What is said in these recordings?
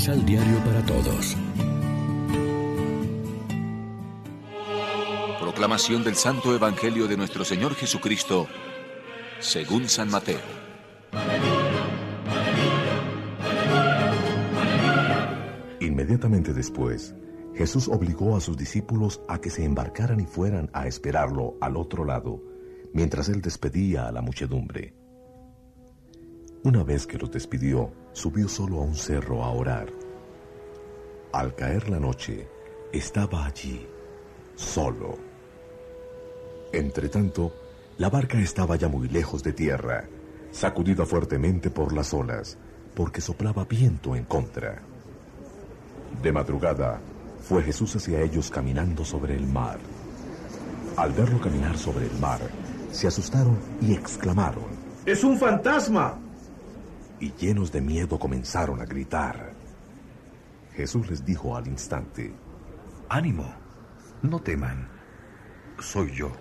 Misal Diario para Todos. Proclamación del Santo Evangelio de nuestro Señor Jesucristo, según San Mateo. Inmediatamente después, Jesús obligó a sus discípulos a que se embarcaran y fueran a esperarlo al otro lado, mientras él despedía a la muchedumbre. Una vez que los despidió, subió solo a un cerro a orar. Al caer la noche, estaba allí, solo. Entretanto, la barca estaba ya muy lejos de tierra, sacudida fuertemente por las olas, porque soplaba viento en contra. De madrugada, fue Jesús hacia ellos caminando sobre el mar. Al verlo caminar sobre el mar, se asustaron y exclamaron, ¡Es un fantasma! Y llenos de miedo comenzaron a gritar. Jesús les dijo al instante, Ánimo, no teman, soy yo.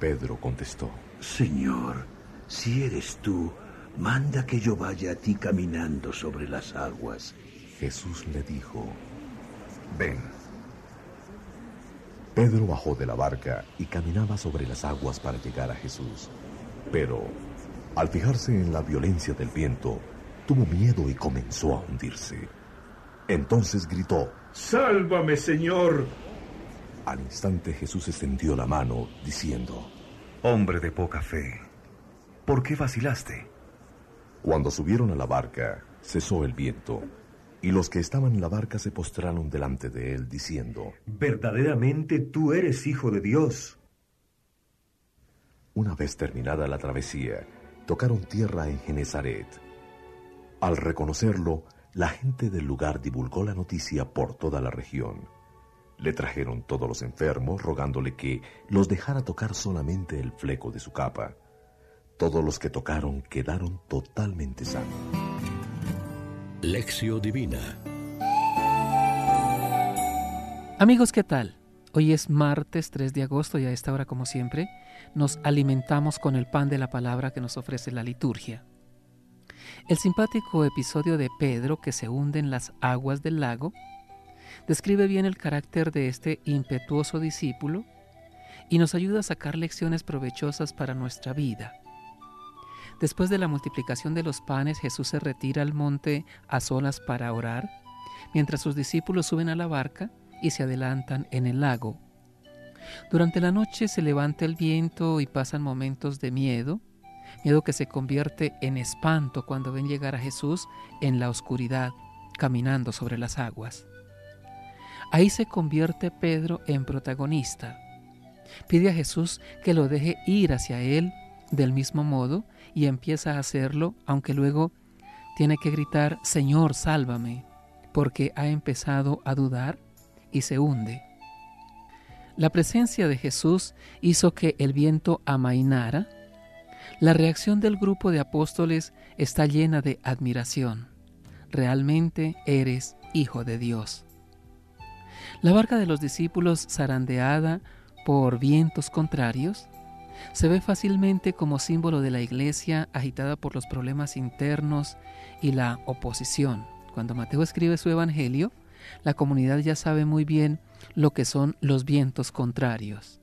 Pedro contestó, Señor, si eres tú, manda que yo vaya a ti caminando sobre las aguas. Jesús le dijo, Ven. Pedro bajó de la barca y caminaba sobre las aguas para llegar a Jesús. Pero, al fijarse en la violencia del viento, tuvo miedo y comenzó a hundirse. Entonces gritó, Sálvame, Señor. Al instante Jesús extendió la mano, diciendo, Hombre de poca fe, ¿por qué vacilaste? Cuando subieron a la barca, cesó el viento, y los que estaban en la barca se postraron delante de él, diciendo, Verdaderamente tú eres hijo de Dios. Una vez terminada la travesía, tocaron tierra en Genezaret. Al reconocerlo, la gente del lugar divulgó la noticia por toda la región. Le trajeron todos los enfermos, rogándole que los dejara tocar solamente el fleco de su capa. Todos los que tocaron quedaron totalmente sanos. Lección Divina Amigos, ¿qué tal? Hoy es martes 3 de agosto y a esta hora, como siempre, nos alimentamos con el pan de la palabra que nos ofrece la liturgia. El simpático episodio de Pedro que se hunde en las aguas del lago describe bien el carácter de este impetuoso discípulo y nos ayuda a sacar lecciones provechosas para nuestra vida. Después de la multiplicación de los panes, Jesús se retira al monte a solas para orar, mientras sus discípulos suben a la barca y se adelantan en el lago. Durante la noche se levanta el viento y pasan momentos de miedo, miedo que se convierte en espanto cuando ven llegar a Jesús en la oscuridad, caminando sobre las aguas. Ahí se convierte Pedro en protagonista. Pide a Jesús que lo deje ir hacia él del mismo modo y empieza a hacerlo, aunque luego tiene que gritar, Señor, sálvame, porque ha empezado a dudar y se hunde. La presencia de Jesús hizo que el viento amainara. La reacción del grupo de apóstoles está llena de admiración. Realmente eres hijo de Dios. La barca de los discípulos zarandeada por vientos contrarios se ve fácilmente como símbolo de la iglesia agitada por los problemas internos y la oposición. Cuando Mateo escribe su evangelio, la comunidad ya sabe muy bien lo que son los vientos contrarios.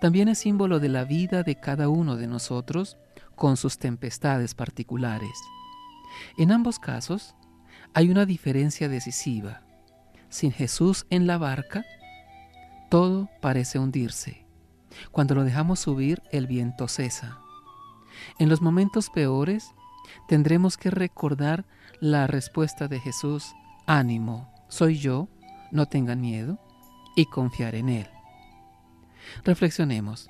También es símbolo de la vida de cada uno de nosotros con sus tempestades particulares. En ambos casos hay una diferencia decisiva. Sin Jesús en la barca, todo parece hundirse. Cuando lo dejamos subir, el viento cesa. En los momentos peores, tendremos que recordar la respuesta de Jesús, ánimo, soy yo, no tengan miedo, y confiar en Él. Reflexionemos.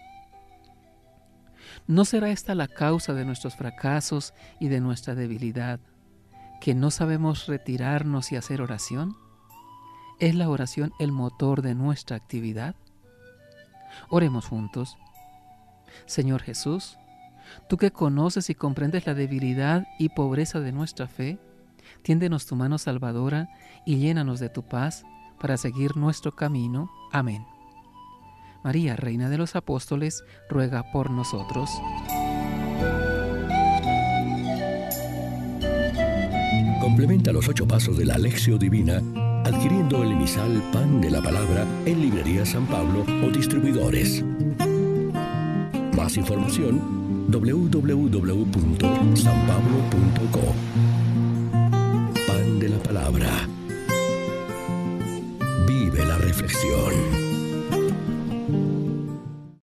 ¿No será esta la causa de nuestros fracasos y de nuestra debilidad? ¿Que no sabemos retirarnos y hacer oración? ¿Es la oración el motor de nuestra actividad? Oremos juntos. Señor Jesús, tú que conoces y comprendes la debilidad y pobreza de nuestra fe, tiéndenos tu mano salvadora y llénanos de tu paz para seguir nuestro camino. Amén. María, Reina de los Apóstoles, ruega por nosotros. Complementa los ocho pasos de la Alexio Divina adquiriendo el emisal Pan de la Palabra en Librería San Pablo o distribuidores. Más información www.sanpablo.co Vive la reflexión.